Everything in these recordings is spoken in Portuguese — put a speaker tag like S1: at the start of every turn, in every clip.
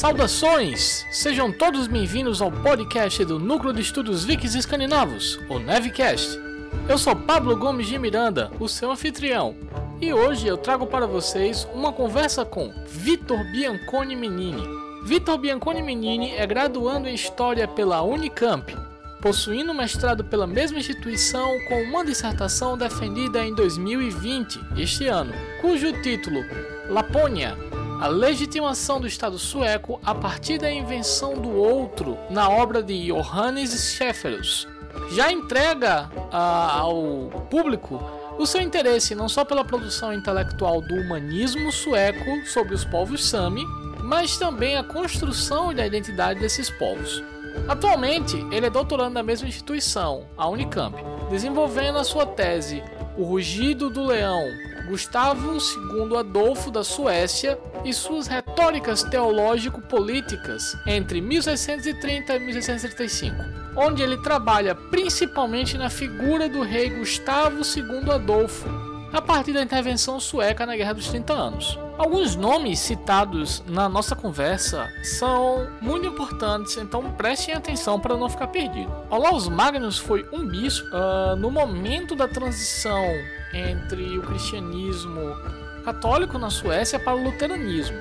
S1: Saudações! Sejam todos bem-vindos ao podcast do Núcleo de Estudos Vikings Escandinavos, o Nevcast. Eu sou Pablo Gomes de Miranda, o seu anfitrião, e hoje eu trago para vocês uma conversa com Vitor Bianconi Menini. Vitor Bianconi Menini é graduando em História pela Unicamp, possuindo mestrado pela mesma instituição com uma dissertação defendida em 2020, este ano, cujo título Lapônia a legitimação do Estado sueco a partir da invenção do outro na obra de Johannes Schäferus. Já entrega uh, ao público o seu interesse não só pela produção intelectual do humanismo sueco sobre os povos Sami, mas também a construção da identidade desses povos. Atualmente, ele é doutorando na mesma instituição, a Unicamp, desenvolvendo a sua tese O Rugido do Leão, Gustavo II Adolfo da Suécia e suas retóricas teológico-políticas entre 1630 e 1635, onde ele trabalha principalmente na figura do rei Gustavo II Adolfo, a partir da intervenção sueca na Guerra dos 30 Anos. Alguns nomes citados na nossa conversa são muito importantes, então prestem atenção para não ficar perdido. Olaus Magnus foi um bispo uh, no momento da transição entre o cristianismo católico na Suécia para o luteranismo.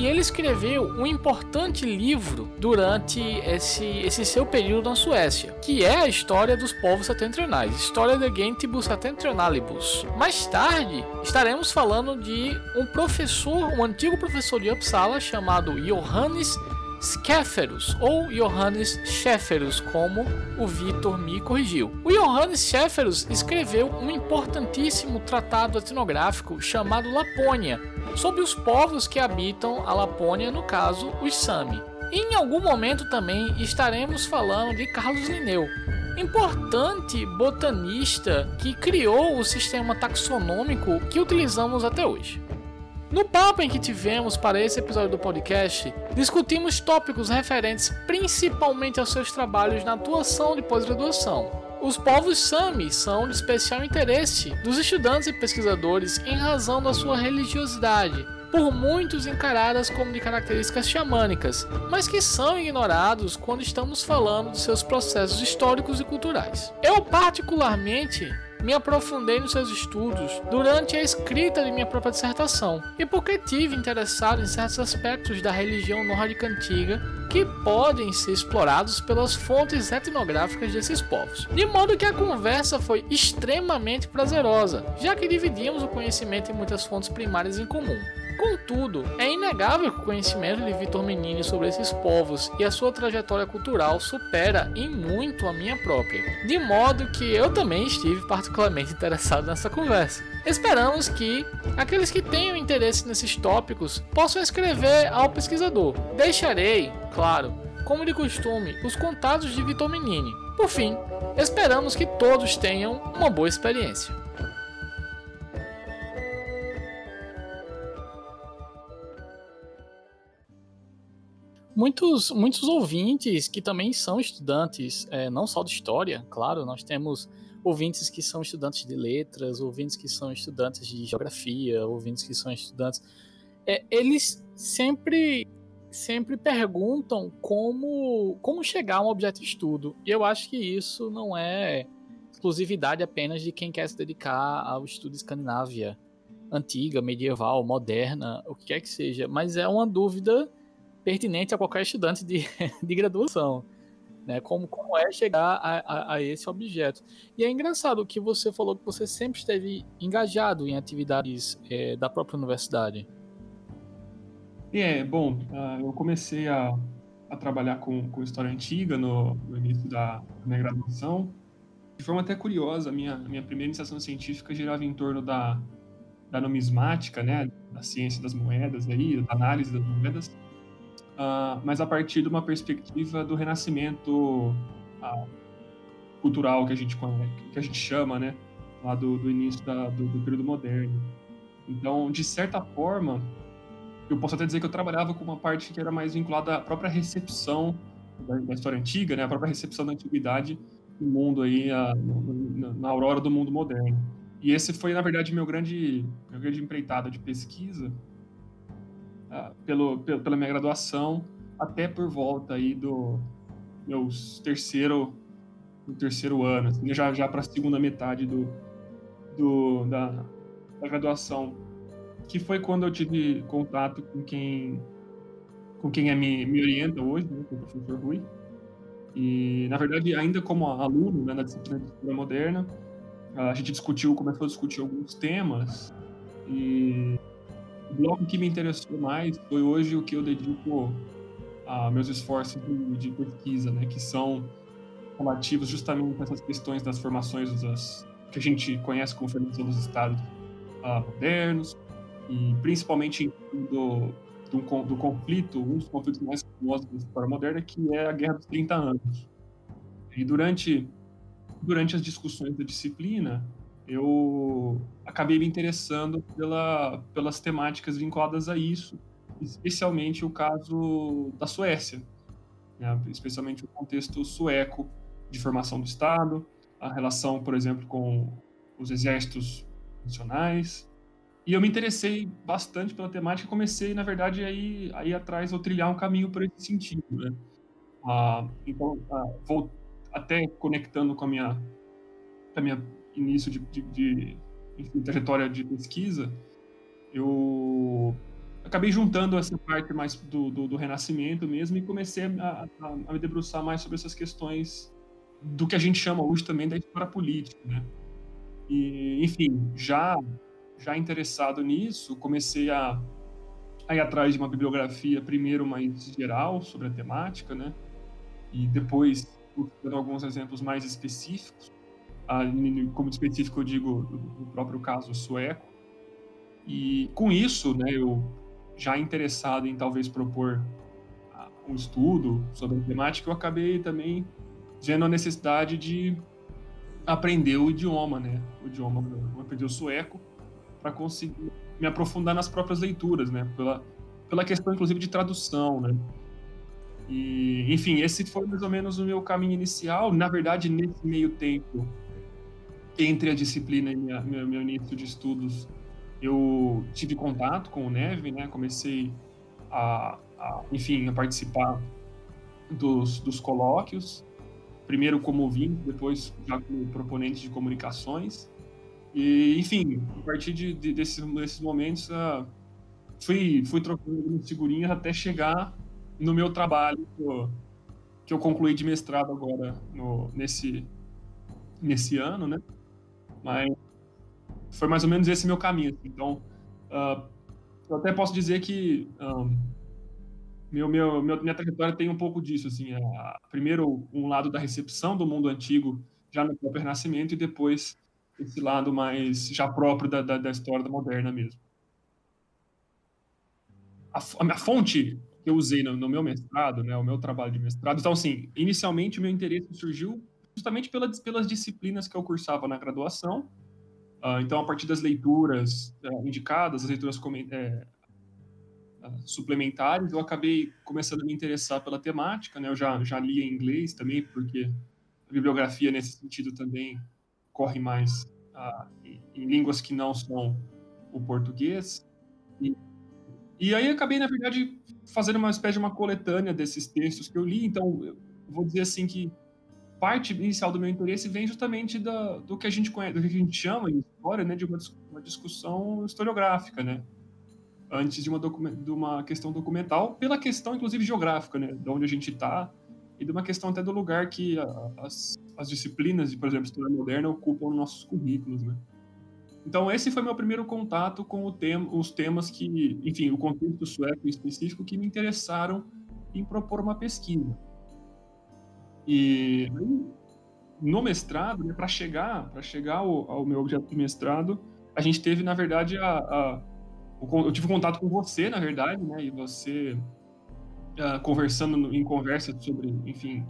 S1: E ele escreveu um importante livro durante esse, esse seu período na Suécia, que é a história dos povos setentrionais, História de Gentibus Septentrionalibus. Mais tarde, estaremos falando de um professor, um antigo professor de Uppsala chamado Johannes Skeferus ou Johannes Schäferus, como o Vitor me corrigiu. O Johannes Schäferus escreveu um importantíssimo tratado etnográfico chamado Lapônia, sobre os povos que habitam a Lapônia, no caso, os Sami. em algum momento também estaremos falando de Carlos Linneu, importante botanista que criou o sistema taxonômico que utilizamos até hoje. No papo em que tivemos para esse episódio do podcast, discutimos tópicos referentes principalmente aos seus trabalhos na atuação de pós-graduação. Os povos Sami são de especial interesse dos estudantes e pesquisadores em razão da sua religiosidade, por muitos encaradas como de características xamânicas, mas que são ignorados quando estamos falando de seus processos históricos e culturais. Eu, particularmente, me aprofundei nos seus estudos durante a escrita de minha própria dissertação e porque tive interessado em certos aspectos da religião nórdica antiga que podem ser explorados pelas fontes etnográficas desses povos. De modo que a conversa foi extremamente prazerosa, já que dividimos o conhecimento em muitas fontes primárias em comum. Contudo, é inegável que o conhecimento de Vitor Menini sobre esses povos e a sua trajetória cultural supera em muito a minha própria, de modo que eu também estive particularmente interessado nessa conversa. Esperamos que aqueles que tenham interesse nesses tópicos possam escrever ao pesquisador. Deixarei, claro, como de costume, os contatos de Vitor Menini. Por fim, esperamos que todos tenham uma boa experiência. Muitos, muitos ouvintes que também são estudantes, é, não só de história, claro, nós temos ouvintes que são estudantes de letras, ouvintes que são estudantes de geografia, ouvintes que são estudantes. É, eles sempre sempre perguntam como, como chegar a um objeto de estudo. E eu acho que isso não é exclusividade apenas de quem quer se dedicar ao estudo escandinávia antiga, medieval, moderna, o que quer que seja, mas é uma dúvida pertinente a qualquer estudante de, de graduação. Né? Como, como é chegar a, a, a, esse objeto. E é engraçado que você falou que você sempre esteve engajado em atividades é, da própria universidade.
S2: É, bom, uh, eu comecei a, a trabalhar com, com história antiga no, no início da, minha graduação. De forma até curiosa, a minha, minha primeira iniciação científica girava em torno da, da numismática, né, da ciência das moedas, aí, da análise das moedas uh, mas a partir de uma perspectiva do renascimento uh, cultural que a gente que a gente chama, né, lá do, do início da, do, do, período moderno. Então, de certa forma, eu posso até dizer que eu trabalhava com uma parte que era mais vinculada à própria recepção da, história antiga, né, a própria recepção da antiguidade no mundo aí, a, na, na aurora do mundo moderno. E esse foi, na verdade, meu grande, meu grande empreitado de pesquisa, uh, pelo, pela minha graduação até por volta aí do meus terceiro, do terceiro ano, assim, já, já para a segunda metade do, do, da, da graduação, que foi quando eu tive contato com quem com quem é me, me orienta hoje, né, com o professor Rui. E, na verdade, ainda como aluno né, na disciplina de história moderna, a gente discutiu, começou a discutir alguns temas e o bloco que me interessou mais foi hoje o que eu dedico a meus esforços de, pesquisa, né, que são relativos justamente a essas questões das formações das, que a gente conhece como formação dos estados uh, modernos e principalmente do, do, do, conflito, um dos conflitos mais famosos da história moderna, que é a Guerra dos 30 Anos. E durante durante as discussões da disciplina, eu acabei me interessando pela, pelas temáticas vinculadas a isso, especialmente o caso da Suécia, né? especialmente o contexto sueco de formação do Estado, a relação, por exemplo, com os exércitos nacionais. E eu me interessei bastante pela temática e comecei, na verdade, a ir, a ir atrás ou trilhar um caminho por esse sentido. Né? Ah, então, ah, vou, até conectando com a minha, com a minha início de, de, de trajetória de pesquisa, eu acabei juntando essa parte mais do, do, do renascimento mesmo e comecei a, a, a, me debruçar mais sobre essas questões do que a gente chama hoje também da história política, né? E, enfim, já já interessado nisso, comecei a, a ir atrás de uma bibliografia primeiro mais geral sobre a temática, né? E depois dando alguns exemplos mais específicos. Como específico eu digo o próprio caso sueco. E com isso, né, eu já interessado em talvez propor ah, um estudo sobre a temática, eu acabei também vendo a necessidade de aprender o idioma, né? O idioma, aprender o sueco para conseguir me aprofundar nas próprias leituras, né? Pela, pela questão, inclusive, de tradução, né? E, enfim, esse foi mais ou menos o meu caminho inicial. Na verdade, nesse meio tempo, entre a disciplina e minha, meu, meu início de estudos, eu tive contato com o Neve, né? Comecei a, a enfim, a participar dos, dos colóquios, primeiro como ouvinte, depois já como proponente de comunicações. E, enfim, a partir de, de desses, desses momentos, uh, fui, fui trocando figurinhas até chegar no meu trabalho que eu concluí de mestrado agora no, nesse, nesse ano, né? Mas foi mais ou menos esse meu caminho. Assim. Então, uh, eu até posso dizer que um, meu, meu, minha trajetória tem um pouco disso. Assim, uh, primeiro, um lado da recepção do mundo antigo já no próprio Renascimento e depois esse lado mais já próprio da, da, da história da moderna mesmo. A, a, a fonte que eu usei no, no, meu mestrado, né, o meu trabalho de mestrado. Então, assim, inicialmente o meu interesse surgiu justamente pelas, disciplinas que eu cursava na graduação. Uh, então, a partir das leituras uh, indicadas, as leituras é, uh, suplementares, eu acabei começando a me interessar pela temática. Né? Eu já, já li em inglês também, porque a bibliografia nesse sentido também corre mais em, em línguas que não são o português. E, e aí acabei, na verdade, fazendo uma espécie de uma coletânea desses textos que eu li. Então, eu vou dizer assim que parte inicial do meu interesse vem justamente da, do que a gente conhece, do que a gente chama em história, né, de uma, uma discussão historiográfica, né, antes de uma, de uma questão documental, pela questão, inclusive, geográfica, né, de onde a gente está, e de uma questão até do lugar que a, as, as disciplinas de, por exemplo, história moderna ocupam nos nossos currículos, né. Então, esse foi meu primeiro contato com tema, os temas que, enfim, o contexto sueco em específico, que me interessaram em propor uma pesquisa. E no mestrado, né, para chegar, para chegar ao, ao, meu objeto de mestrado, a gente teve, na verdade, a, a eu tive contato com você, na verdade, né, e você uh, conversando em conversa sobre, enfim,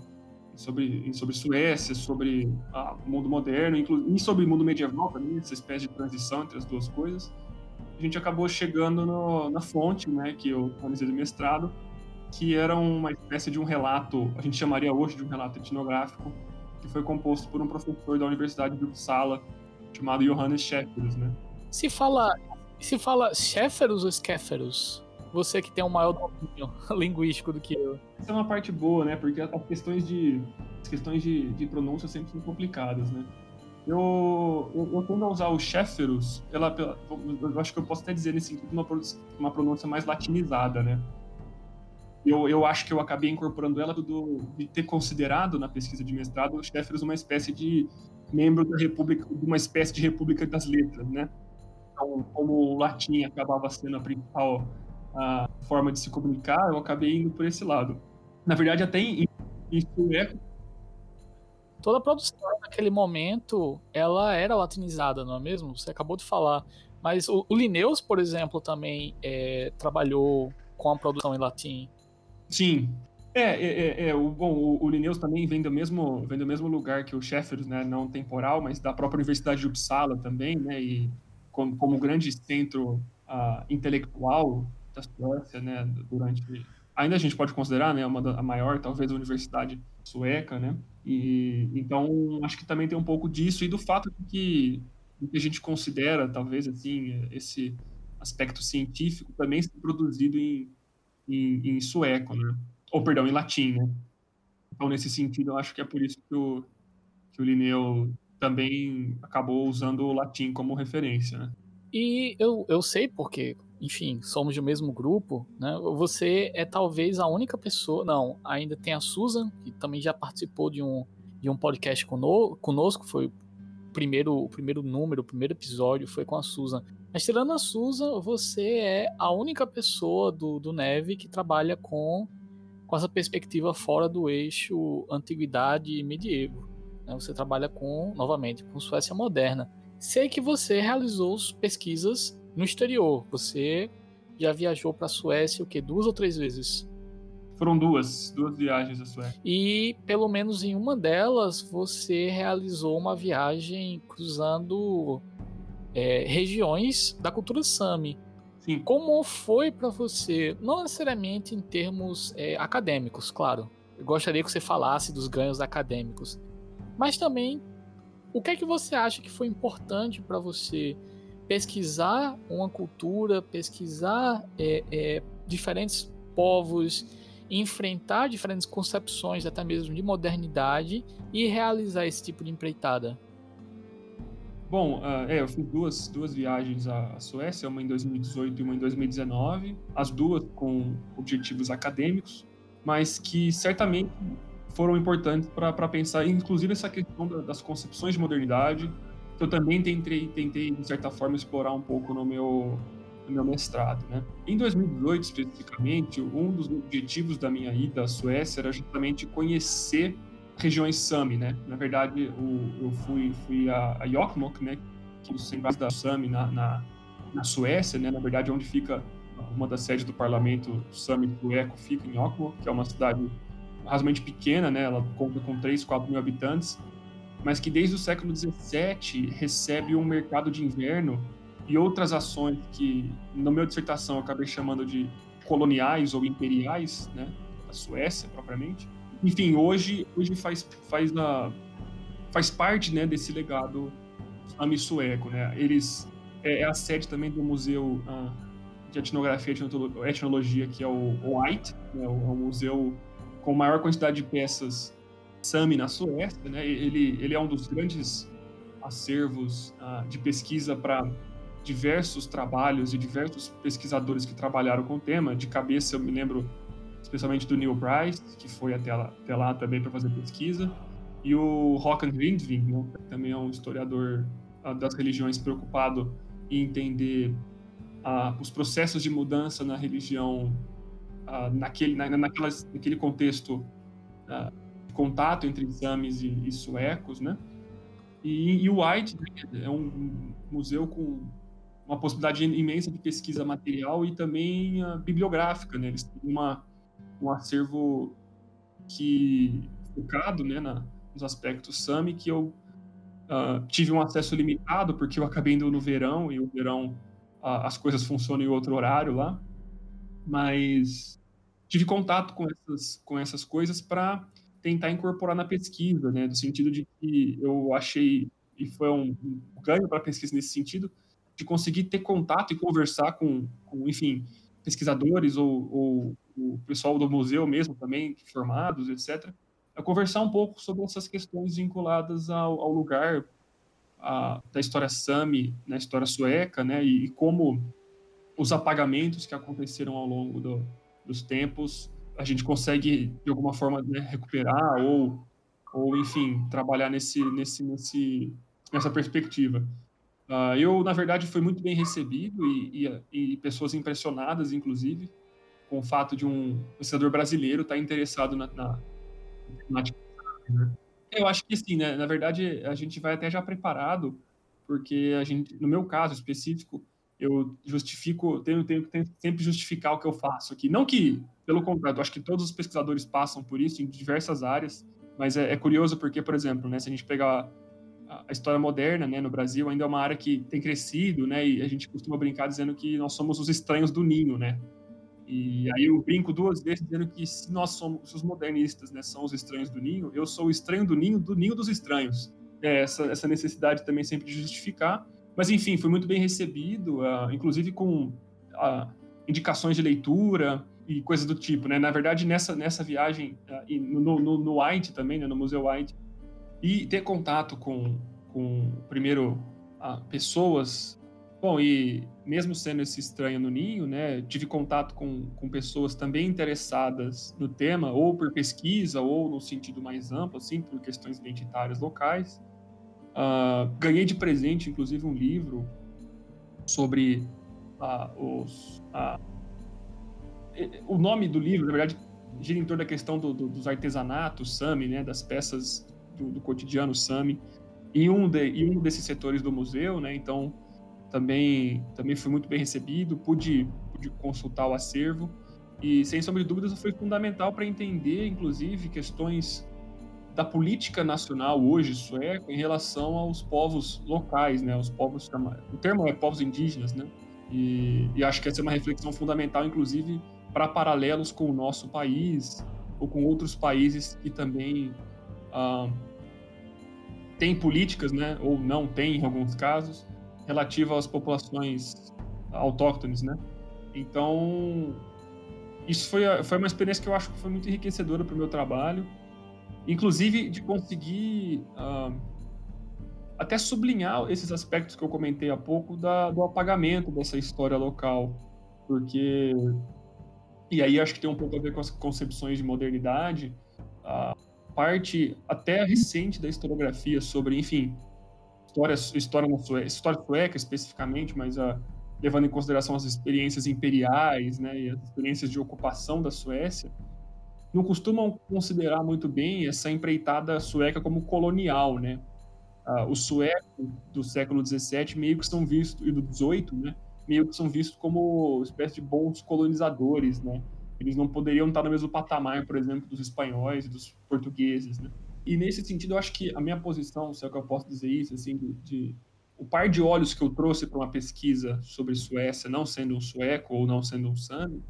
S2: sobre, sobre Suécia, sobre o ah, mundo moderno, e sobre o mundo medieval também, essa espécie de transição entre as duas coisas, a gente acabou chegando no, na fonte, né, que eu analisei do mestrado, que era uma espécie de um relato, a gente chamaria hoje de um relato etnográfico, que foi composto por um professor da Universidade de Uppsala, chamado Johannes Schäferus, né?
S1: Se fala, se fala Schäferus ou Schäferus? Você que tem um maior domínio linguístico do que eu.
S2: Isso é uma parte boa, né? Porque as questões de, as questões de, de pronúncia sempre são complicadas, né? Eu, eu, eu tendo a usar o Shefferus, ela, eu acho que eu posso até dizer nesse sentido uma, uma pronúncia mais latinizada, né? Eu, eu acho que eu acabei incorporando ela do, de ter considerado na pesquisa de mestrado o Shefferus uma espécie de membro da República, de uma espécie de República das Letras, né? Então, como o latim acabava sendo a principal a forma de se comunicar, eu acabei indo por esse lado. Na verdade, até em, em sueco.
S1: Toda a produção naquele momento, ela era latinizada, não é mesmo? Você acabou de falar. Mas o, o Linneus, por exemplo, também é, trabalhou com a produção em latim.
S2: Sim. É, é, é, é o, bom, o, o Linneus também vem do mesmo, vem do mesmo lugar que o Sheffield, né, não temporal, mas da própria Universidade de Uppsala também, né, e como, como grande centro uh, intelectual da Suécia, né, durante ainda a gente pode considerar, né, uma da, a maior talvez universidade sueca, né? E então acho que também tem um pouco disso e do fato de que, que a gente considera talvez assim esse aspecto científico também ser produzido em, em, em sueco, né? Ou perdão, em latim, né? Então nesse sentido eu acho que é por isso que o que o Linneu também acabou usando o latim como referência, né?
S1: E eu, eu sei porque enfim, somos do mesmo grupo, né? Você é talvez a única pessoa. Não, ainda tem a Susan, que também já participou de um, de um podcast conosco, foi primeiro, o primeiro número, o primeiro episódio foi com a Susan. Mas tirando a Susan, você é a única pessoa do, do Neve que trabalha com, com essa perspectiva fora do eixo antiguidade e medievo. Né? Você trabalha com, novamente, com Suécia moderna. Sei que você realizou pesquisas no exterior. Você já viajou para a Suécia o que duas ou três vezes?
S2: Foram duas, duas viagens à Suécia.
S1: E pelo menos em uma delas você realizou uma viagem cruzando é, regiões da cultura Sami.
S2: Sim.
S1: Como foi para você, não necessariamente em termos é, acadêmicos, claro. Eu gostaria que você falasse dos ganhos acadêmicos, mas também o que é que você acha que foi importante para você pesquisar uma cultura, pesquisar é, é, diferentes povos, enfrentar diferentes concepções, até mesmo de modernidade, e realizar esse tipo de empreitada?
S2: Bom, uh, é, eu fiz duas, duas viagens à Suécia, uma em 2018 e uma em 2019, as duas com objetivos acadêmicos, mas que certamente foram importantes para pensar, inclusive, essa questão das concepções de modernidade, eu também tentei, tentei, de certa forma, explorar um pouco no meu, no meu mestrado. Né? Em 2018, especificamente, um dos objetivos da minha ida à Suécia era justamente conhecer regiões Sami, né? Na verdade, o, eu fui, fui a, a né? Que é o centro da Sami na, na, na, Suécia, né? Na verdade, onde fica uma das sedes do parlamento Sami sueco fica em Jokkmokk, que é uma cidade razoavelmente pequena, né? Ela conta com 3, 4 mil habitantes mas que desde o século XVII recebe um mercado de inverno e outras ações que, na minha dissertação, eu acabei chamando de coloniais ou imperiais, né, da Suécia propriamente. Enfim, hoje, hoje faz, faz, a, faz parte né, desse legado sami sueco. Né? Eles, é, é, a sede também do Museu ah, de Etnografia e Etnologia, que é o, o White, né, o, o museu com maior quantidade de peças Sami na Suécia, né? Ele, ele é um dos grandes acervos uh, de pesquisa para diversos trabalhos e diversos pesquisadores que trabalharam com o tema. De cabeça, eu me lembro especialmente do Neil Bryce, que foi até lá, até lá também para fazer pesquisa, e o Håkan Grindving, né? que também é um historiador uh, das religiões preocupado em entender uh, os processos de mudança na religião naquele, na, naquelas, naquele contexto contato entre exames e, e suecos, né? E, e o White né, é um museu com uma possibilidade imensa de pesquisa material e também uh, bibliográfica, né? Eles têm uma, um acervo que focado, né, na, nos aspectos SAMI que eu uh, tive um acesso limitado porque eu acabei indo no verão e o verão uh, as coisas funcionam em outro horário lá, mas tive contato com essas com essas coisas para tentar incorporar na pesquisa, né, no sentido de que eu achei e foi um, ganho para a pesquisa nesse sentido de conseguir ter contato e conversar com, com, enfim, pesquisadores ou, ou, o pessoal do museu mesmo também, formados, etc., a conversar um pouco sobre essas questões vinculadas ao, ao lugar a, da história Sami na história sueca, né, e, e, como os apagamentos que aconteceram ao longo do, dos tempos a gente consegue de alguma forma né, recuperar ou ou enfim trabalhar nesse nesse nesse nessa perspectiva. Uh, eu na verdade fui muito bem recebido e, e, e, pessoas impressionadas inclusive com o fato de um pesquisador brasileiro estar interessado na, na, na né? Eu acho que sim, né? Na verdade, a gente vai até já preparado, porque a gente, no meu caso específico, eu justifico, tenho, tenho que sempre justificar o que eu faço aqui. Não que, pelo contrário, acho que todos os pesquisadores passam por isso em diversas áreas, mas é, é curioso porque, por exemplo, né, se a gente pegar a história moderna, né, no Brasil, ainda é uma área que tem crescido, né, e a gente costuma brincar dizendo que nós somos os estranhos do ninho, né, e aí eu brinco duas vezes dizendo que se nós somos os modernistas, né, são os estranhos do ninho, eu sou o estranho do ninho, do ninho dos estranhos. É essa, essa necessidade também sempre de justificar. Mas enfim, fui muito bem recebido, uh, inclusive com uh, indicações de leitura e coisas do tipo, né? Na verdade, nessa, nessa viagem, uh, no, no, no White também, né, no Museu White, e ter contato com, com primeiro, pessoas Bom, e mesmo sendo esse estranho no ninho, né, tive contato com, com pessoas também interessadas no tema, ou por pesquisa, ou no sentido mais amplo, assim, por questões identitárias locais. Uh, ganhei de presente, inclusive, um livro sobre os. O nome do livro, na verdade, gira em torno da questão do, do, dos artesanatos Sami, né, das peças do, do cotidiano Sami, em um, de, em um desses setores do museu, né, então também, também fui muito bem recebido, pude, pude consultar o acervo e, sem sombra de dúvidas, foi fundamental para entender, inclusive, questões da política nacional hoje sueco em relação aos povos locais, né? Os povos o termo é povos indígenas, né? E, e acho que essa é uma reflexão fundamental, inclusive, para paralelos com o nosso país ou com outros países que também ah, têm políticas, né? Ou não têm em alguns casos relativa às populações autóctones, né? Então, isso foi, foi uma experiência que eu acho que foi muito enriquecedora para o meu trabalho, inclusive de conseguir uh, até sublinhar esses aspectos que eu comentei há pouco da, do apagamento dessa história local, porque e aí acho que tem um pouco a ver com as concepções de modernidade, a parte até recente da historiografia sobre, enfim, história, história, na Suécia, história sueca especificamente, mas uh, levando em consideração as experiências imperiais né, e as experiências de ocupação da Suécia, não costumam considerar muito bem essa empreitada sueca como colonial, né? Uh, os suecos do século XVII meio que são vistos, e do XVIII, né? Meio que são vistos como espécie de bons colonizadores, né? Eles não poderiam estar no mesmo patamar, por exemplo, dos espanhóis e dos portugueses, né? E nesse sentido, eu acho que a minha posição, se é que eu posso dizer isso, assim, de, de o par de olhos que eu trouxe para uma pesquisa sobre Suécia, não sendo um sueco ou não sendo um sami,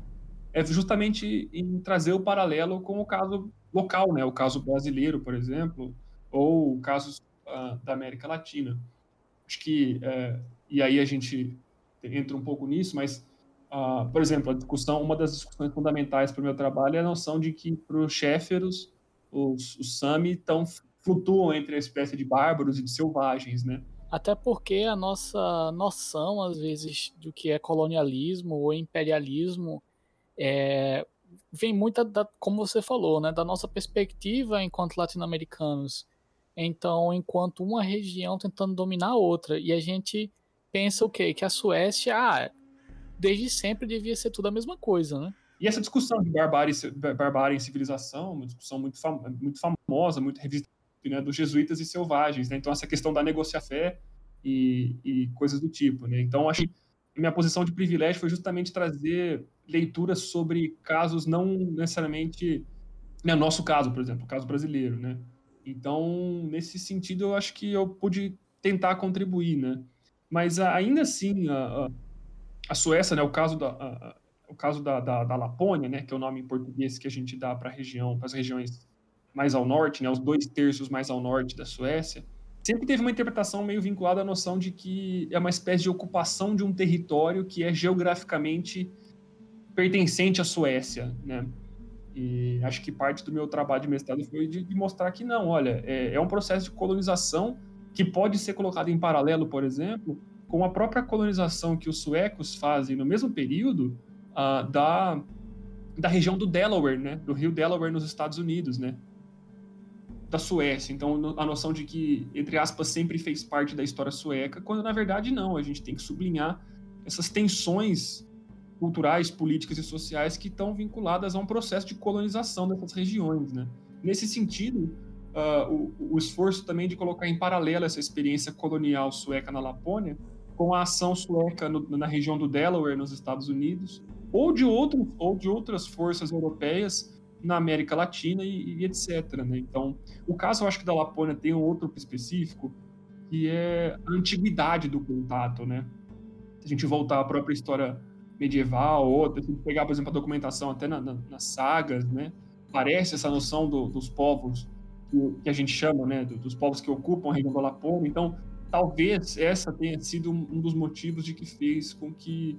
S2: é justamente em trazer o paralelo com o caso local, né? O caso brasileiro, por exemplo, ou casos uh, da América Latina. Acho que uh, e aí a gente entra um pouco nisso, mas uh, por exemplo, a discussão, uma das discussões fundamentais para o meu trabalho é a noção de que para os cheferos os, os Sami tão, flutuam entre a espécie de bárbaros e de selvagens, né?
S1: Até porque a nossa noção, às vezes, do que é colonialismo ou imperialismo é, vem muito, da, como você falou, né, da nossa perspectiva enquanto latino-americanos. Então, enquanto uma região tentando dominar a outra. E a gente pensa o quê? Que a Suécia, ah, desde sempre devia ser tudo a mesma coisa, né?
S2: E essa discussão de barbárie, barbárie e civilização, uma discussão muito, fam muito famosa, muito revista né, dos jesuítas e selvagens. Né? Então, essa questão da negociar-fé e, e, coisas do tipo. Né? Então, acho que minha posição de privilégio foi justamente trazer leituras sobre casos não necessariamente. Né, nosso caso, por exemplo, o caso brasileiro. Né? Então, nesse sentido, eu acho que eu pude tentar contribuir. Né? Mas ainda assim, a, a, a Suécia, né, o caso da. A, o caso da, da, da, Lapônia, né, que é o nome em português que a gente dá para a região, para as regiões mais ao norte, né, os dois terços mais ao norte da Suécia, sempre teve uma interpretação meio vinculada à noção de que é uma espécie de ocupação de um território que é geograficamente pertencente à Suécia, né? E acho que parte do meu trabalho de mestrado foi de, de mostrar que não, olha, é, é, um processo de colonização que pode ser colocado em paralelo, por exemplo, com a própria colonização que os suecos fazem no mesmo período uh, da, da região do Delaware, né? Do rio Delaware nos Estados Unidos, né? Da Suécia. Então, a noção de que, entre aspas, sempre fez parte da história sueca, quando na verdade não. A gente tem que sublinhar essas tensões culturais, políticas e sociais que estão vinculadas a um processo de colonização dessas regiões, né? Nesse sentido, uh, o, o, esforço também de colocar em paralelo essa experiência colonial sueca na Lapônia com a ação sueca no, na região do Delaware, nos Estados Unidos, ou de, outros, ou de outras forças europeias na América Latina e, e etc. Né? Então, o caso, eu acho que da Lapônia tem um outro específico, que é a antiguidade do contato, né? Se a gente voltar à própria história medieval, ou se a gente pegar, por exemplo, a documentação até na, na, nas sagas, né? Parece essa noção do, dos povos que, que, a gente chama, né? Dos povos que ocupam a região da Lapônia. Então, talvez essa tenha sido um dos motivos de que fez com que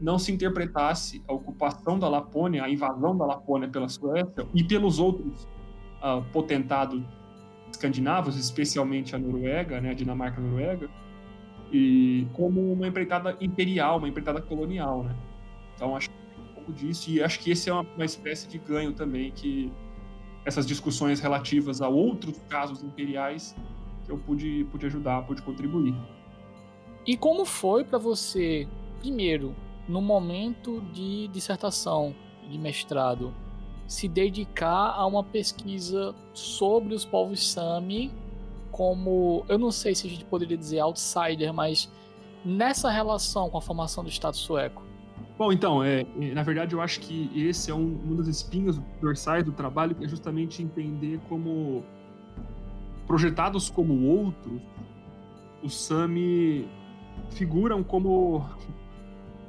S2: não se interpretasse a ocupação da Lapônia, a invasão da Lapônia pela Suécia e pelos outros uh, potentados escandinavos, especialmente a Noruega, né, a Dinamarca-Noruega, e como uma empreitada imperial, uma empreitada colonial, né? Então acho que um pouco disso e acho que esse é uma, uma espécie de ganho também que essas discussões relativas a outros casos imperiais eu pude, pude ajudar, pude contribuir.
S1: E como foi para você, primeiro, no momento de dissertação, de mestrado, se dedicar a uma pesquisa sobre os povos Sami como, eu não sei se a gente poderia dizer outsider, mas nessa relação com a formação do Estado sueco?
S2: Bom, então, é, na verdade eu acho que esse é um, um dos espinhos dorsais do trabalho, que é justamente entender como projetados como outros, os Sami figuram como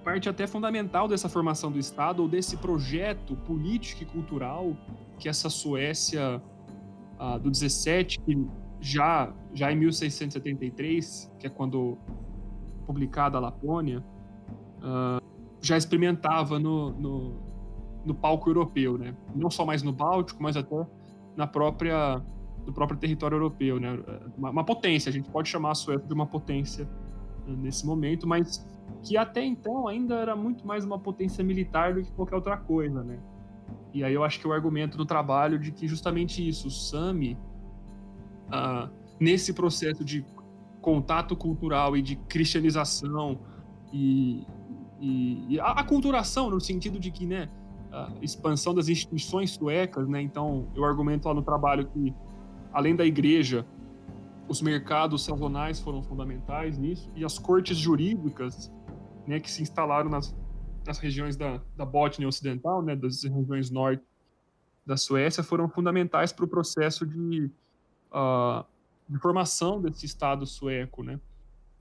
S2: parte até fundamental dessa formação do Estado ou desse projeto político e cultural que essa Suécia uh, do 17, que já, já em 1673, que é quando publicada a Lapônia, uh, já experimentava no, no, no palco europeu, né? Não só mais no Báltico, mas até na própria do próprio território europeu, né? Uma, uma, potência, a gente pode chamar a Suécia de uma potência né, nesse momento, mas que até então ainda era muito mais uma potência militar do que qualquer outra coisa, né? E aí eu acho que o argumento do trabalho de que justamente isso, o Sami, uh, nesse processo de contato cultural e de cristianização e, e, e a aculturação no sentido de que, né, a expansão das instituições suecas, né? Então, eu argumento lá no trabalho que além da igreja, os mercados sazonais foram fundamentais nisso, e as cortes jurídicas, né, que se instalaram nas, nas regiões da, da Bótnia Ocidental, né, das regiões norte da Suécia, foram fundamentais para o processo de, uh, de formação desse Estado sueco, né.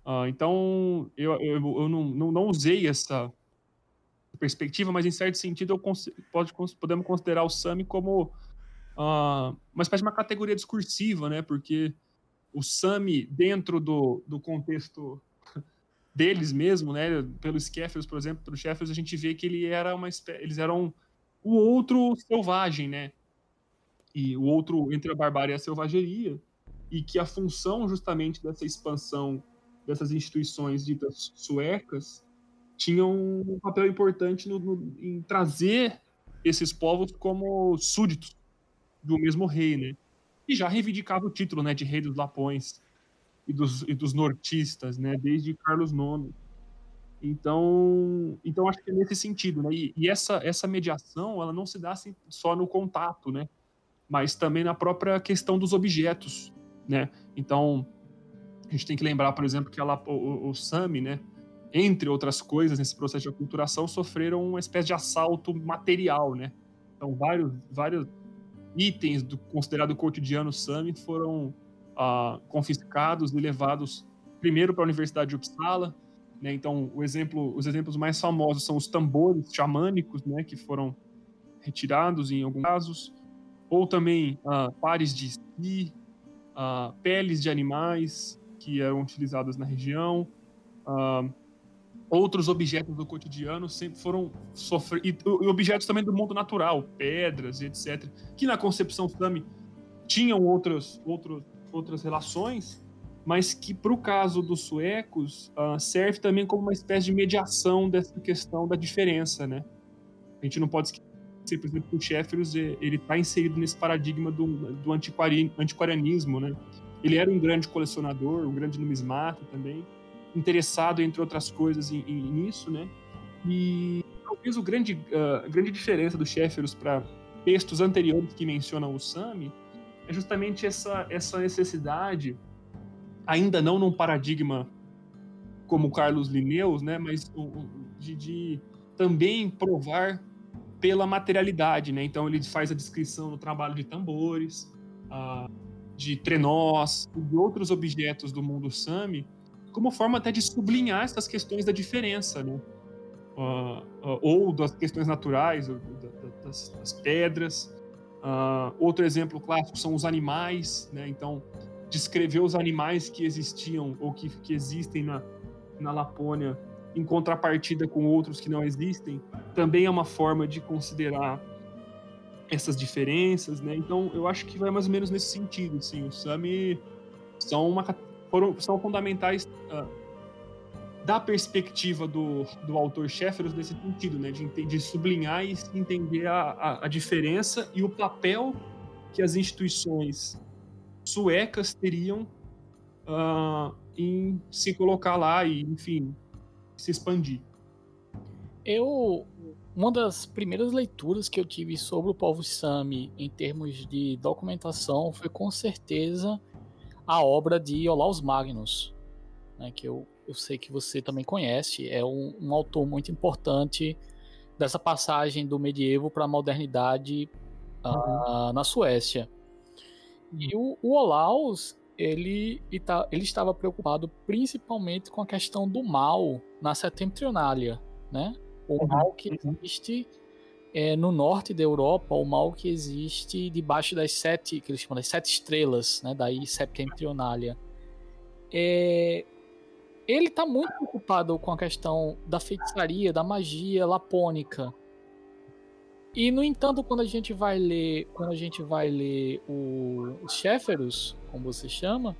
S2: Uh, então, eu, eu, eu não, não, não, usei essa perspectiva, mas em certo sentido eu pode, podemos considerar o Sami como uh, uma espécie de uma categoria discursiva, né? Porque o Sami, dentro do, do contexto deles mesmo, né? Pelo Skeffels, por exemplo, pelo Sheffield, a gente vê que ele era uma eles eram o outro selvagem, né? E o outro entre a barbárie e a selvageria, e que a função justamente dessa expansão dessas instituições ditas suecas tinham um papel importante no, no, em trazer esses povos como súditos do mesmo rei, né? E já reivindicava o título, né, de rei dos Lapões e dos, e dos nortistas, né, desde Carlos IX. Então, então acho que é nesse sentido, né? E, e, essa essa mediação, ela não se dá assim, só no contato, né? Mas também na própria questão dos objetos, né? Então, a gente tem que lembrar, por exemplo, que ela, o, o Sami, né, entre outras coisas, nesse processo de aculturação, sofreram uma espécie de assalto material, né? Então, vários, vários itens do considerado cotidiano Sami foram uh, confiscados e levados primeiro para a Universidade de Uppsala. Né? Então, exemplo, os exemplos mais famosos são os tambores xamânicos, né, que foram retirados em alguns casos, ou também uh, pares de esqui, uh, peles de animais que eram utilizadas na região, outros objetos do cotidiano sempre foram sofrer e, e, objetos também do mundo natural, pedras e etc, que na concepção Sami tinham outras outros, outras relações, mas que para o caso dos suecos uh, serve também como uma espécie de mediação dessa questão da diferença, né? A gente não pode esquecer, por exemplo, que o Sheffield ele está inserido nesse paradigma do, do antiquarianismo, né? Ele era um grande colecionador, um grande numismata também interessado, entre outras coisas, em, em, nisso, né? E talvez o grande, uh, grande diferença do Sheffield para textos anteriores que mencionam o Sami é justamente essa, essa necessidade, ainda não num paradigma como Carlos Linneus, né, mas de, de também provar pela materialidade, né? Então ele faz a descrição do trabalho de tambores, uh, de trenós de outros objetos do mundo Sami como forma até de sublinhar essas questões da diferença, né? Uh, uh, ou das questões naturais, das, das pedras. Uh, outro exemplo clássico são os animais, né? Então, descrever os animais que existiam ou que, que existem na, na Lapônia em contrapartida com outros que não existem, também é uma forma de considerar essas diferenças, né? Então, eu acho que vai mais ou menos nesse sentido, assim. Os Sami são uma foram, são fundamentais uh, da perspectiva do, do autor Sheffield nesse sentido, né, de, de sublinhar e entender a, a, a, diferença e o papel que as instituições suecas teriam uh, em se colocar lá e, enfim, se expandir.
S1: Eu uma das primeiras leituras que eu tive sobre o povo Sami em termos de documentação foi com certeza a obra de Olaus Magnus, né, que eu, eu sei que você também conhece, é um, um autor muito importante dessa passagem do medievo para a modernidade uh, na Suécia. E o, o Olaus, ele, ele estava preocupado principalmente com a questão do mal na setentrionália, né? O uhum. mal que existe é, no norte da Europa o mal que existe debaixo das sete, que eles chamam das sete estrelas, né, daí Septentrionalia. É, ele está muito preocupado com a questão da feitiçaria, da magia lapônica. E no entanto, quando a gente vai ler, quando a gente vai ler o, os Chéferos, como você chama,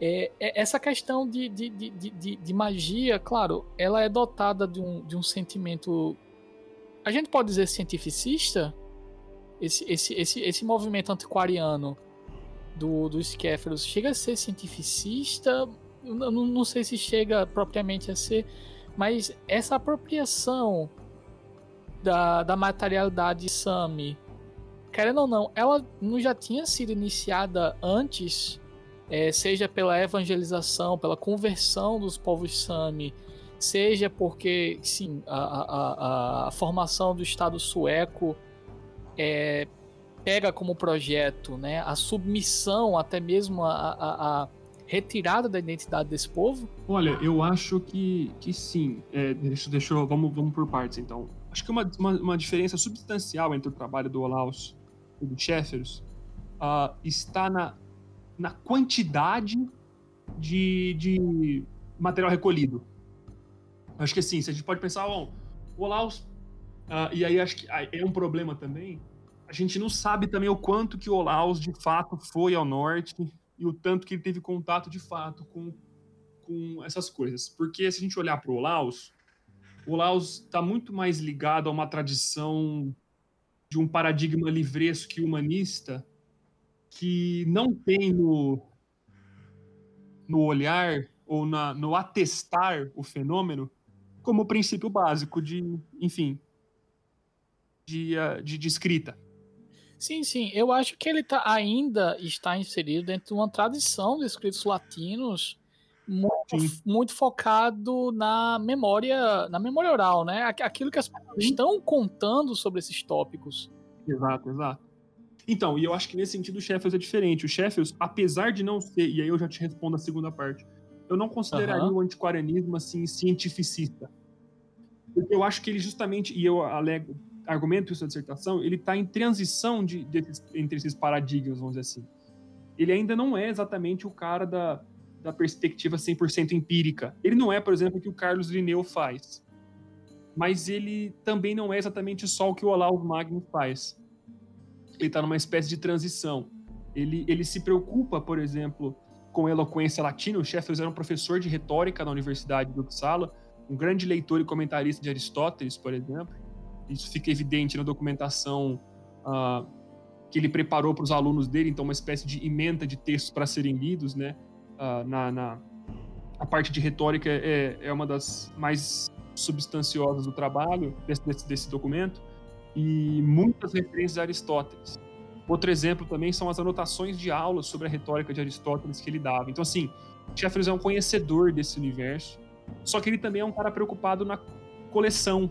S1: é, é essa questão de, de, de, de, de magia, claro, ela é dotada de um, de um sentimento a gente pode dizer cientificista? Esse, esse, esse, esse movimento antiquariano do, dos Kéferos chega a ser cientificista? Não, não sei se chega propriamente a ser, mas essa apropriação da, da materialidade Sami, querendo ou não, ela não já tinha sido iniciada antes, é, seja pela evangelização, pela conversão dos povos Sami, seja porque, sim, a, a, a, formação do Estado sueco é, pega como projeto né, a submissão, até mesmo a, a, a, retirada da identidade desse povo?
S2: Olha, eu acho que, que sim. É, deixa, deixa, vamos, vamos por partes, então. Acho que uma, uma, uma diferença substancial entre o trabalho do Olaus e do Sheffield uh, está na, na quantidade de, de material recolhido. Acho que assim, se a gente pode pensar, bom, o Olaus, uh, e aí acho que é um problema também, a gente não sabe também o quanto que o Olaus de fato foi ao norte e o tanto que ele teve contato de fato com, com essas coisas. Porque se a gente olhar para o Olaus, o Olaus está muito mais ligado a uma tradição de um paradigma livresco e humanista que não tem no, no olhar ou na, no atestar o fenômeno como princípio básico de, enfim, de, ah, de, de escrita.
S1: Sim, sim. Eu acho que ele tá, ainda está inserido dentro de uma tradição de escritos latinos muito, muito, focado na memória, na memória oral, né? Aquilo que as pessoas estão contando sobre esses tópicos.
S2: Exato, exato. Então, e eu acho que nesse sentido o Sheffield é diferente. O Sheffield, apesar de não ser, e aí eu já te respondo a segunda parte, eu não consideraria uhum. o antiquarianismo assim cientificista. Porque eu acho que ele justamente, e eu alego, argumento isso na dissertação, ele está em transição de, entre esses paradigmas, vamos dizer assim. Ele ainda não é exatamente o cara da, da perspectiva 100% empírica. Ele não é, por exemplo, o que o Carlos Linneu faz. Mas ele também não é exatamente só o que o Olaus Magnus faz. Ele está numa espécie de transição. Ele, ele se preocupa, por exemplo, com eloquência latina. O Sheffield era um professor de retórica na Universidade de Uppsala, um grande leitor e comentarista de Aristóteles, por exemplo. Isso fica evidente na documentação uh, que ele preparou para os alunos dele, então uma espécie de emenda de textos para serem lidos, né? Uh, na, na, a parte de retórica é, é uma das mais substanciosas do trabalho desse, desse, desse documento e muitas referências a Aristóteles. Outro exemplo também são as anotações de aulas sobre a retórica de Aristóteles que ele dava. Então, assim, Jeffers é um conhecedor desse universo, só que ele também é um cara preocupado na coleção,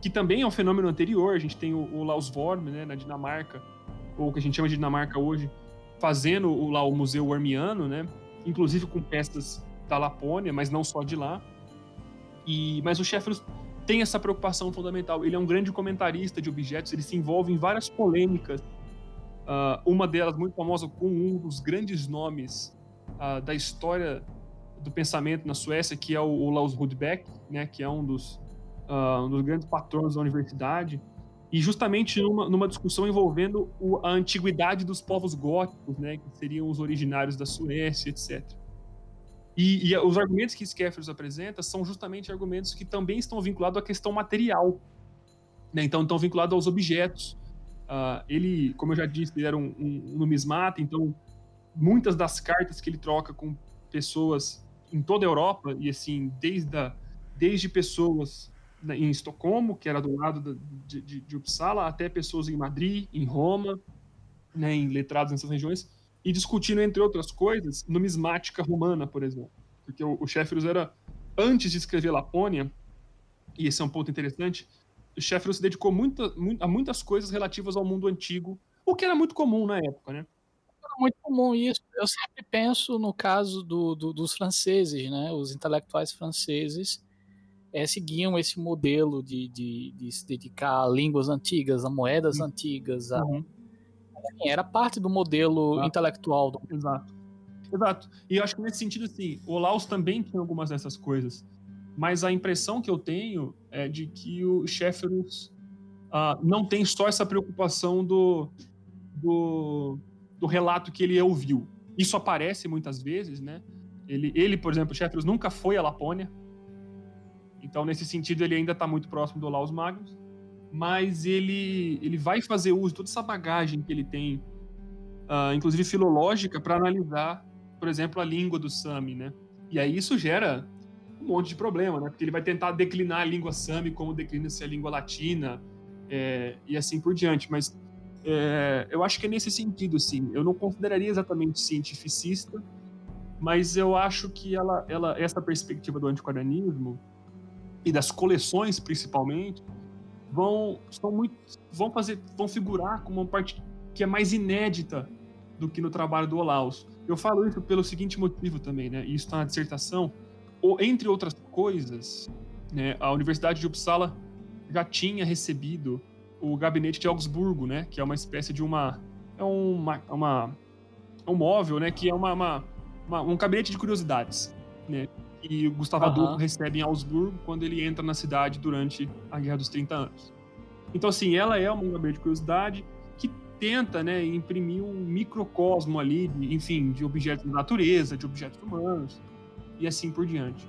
S2: que também é um fenômeno anterior. A gente tem o, o Laus Worm, né, na Dinamarca, ou o que a gente chama de Dinamarca hoje, fazendo o, lá o Museu Wormiano, né, inclusive com peças da Lapônia, mas não só de lá. E, mas o Sheffield tem essa preocupação fundamental. Ele é um grande comentarista de objetos, ele se envolve em várias polêmicas Uh, uma delas muito famosa com um dos grandes nomes uh, da história do pensamento na Suécia, que é o, o Laus Rudbeck, né, que é um dos, uh, um dos grandes patronos da universidade, e justamente numa, numa discussão envolvendo o, a antiguidade dos povos góticos, né, que seriam os originários da Suécia, etc. E, e os argumentos que Skeffers apresenta são justamente argumentos que também estão vinculados à questão material, né, então estão vinculados aos objetos, Uh, ele, como eu já disse, ele era um, um, um numismata, então muitas das cartas que ele troca com pessoas em toda a Europa, e assim, desde, a, desde pessoas em Estocolmo, que era do lado de, de, de, Uppsala, até pessoas em Madrid, em Roma, né, em letrados nessas regiões, e discutindo, entre outras coisas, numismática romana, por exemplo. Porque o, o Sheffield era, antes de escrever Lapônia, e esse é um ponto interessante, Sheffield se dedicou muita, a muitas coisas relativas ao mundo antigo, o que era muito comum na época, né?
S1: Era muito comum isso. Eu sempre penso no caso do, do, dos franceses, né? Os intelectuais franceses é, seguiam esse modelo de, de, de, se dedicar a línguas antigas, a moedas uhum. antigas. A... Uhum. era parte do modelo Exato. intelectual. Do...
S2: Exato. Exato. E eu acho que nesse sentido, assim, o Laos também tinha algumas dessas coisas mas a impressão que eu tenho é de que o Sheffield uh, não tem só essa preocupação do, do, do, relato que ele ouviu. Isso aparece muitas vezes, né? Ele, ele por exemplo, Sheffield nunca foi à Lapônia, então nesse sentido ele ainda está muito próximo do Laos Magnus, mas ele, ele vai fazer uso de toda essa bagagem que ele tem, uh, inclusive filológica, para analisar, por exemplo, a língua do Sami, né? E aí isso gera um monte de problema, né? Porque ele vai tentar declinar a língua sami como declina-se a língua latina é, e assim por diante. Mas é, eu acho que é nesse sentido, sim. Eu não consideraria exatamente cientificista, mas eu acho que ela, ela, essa perspectiva do antiquarianismo e das coleções, principalmente, vão, são muito, vão fazer, vão figurar como uma parte que é mais inédita do que no trabalho do Olaus. Eu falo isso pelo seguinte motivo também, né? Isso está na dissertação entre outras coisas, né, a Universidade de Uppsala já tinha recebido o gabinete de Augsburgo, né, que é uma espécie de uma é uma, uma é um móvel, né, que é uma, uma, uma um gabinete de curiosidades, né, que o Gustavo Adolfo recebe em Augsburgo quando ele entra na cidade durante a Guerra dos 30 Anos. Então, assim, ela é um gabinete de curiosidade que tenta, né, imprimir um microcosmo ali, de, enfim, de objetos da natureza, de objetos humanos, e assim por diante.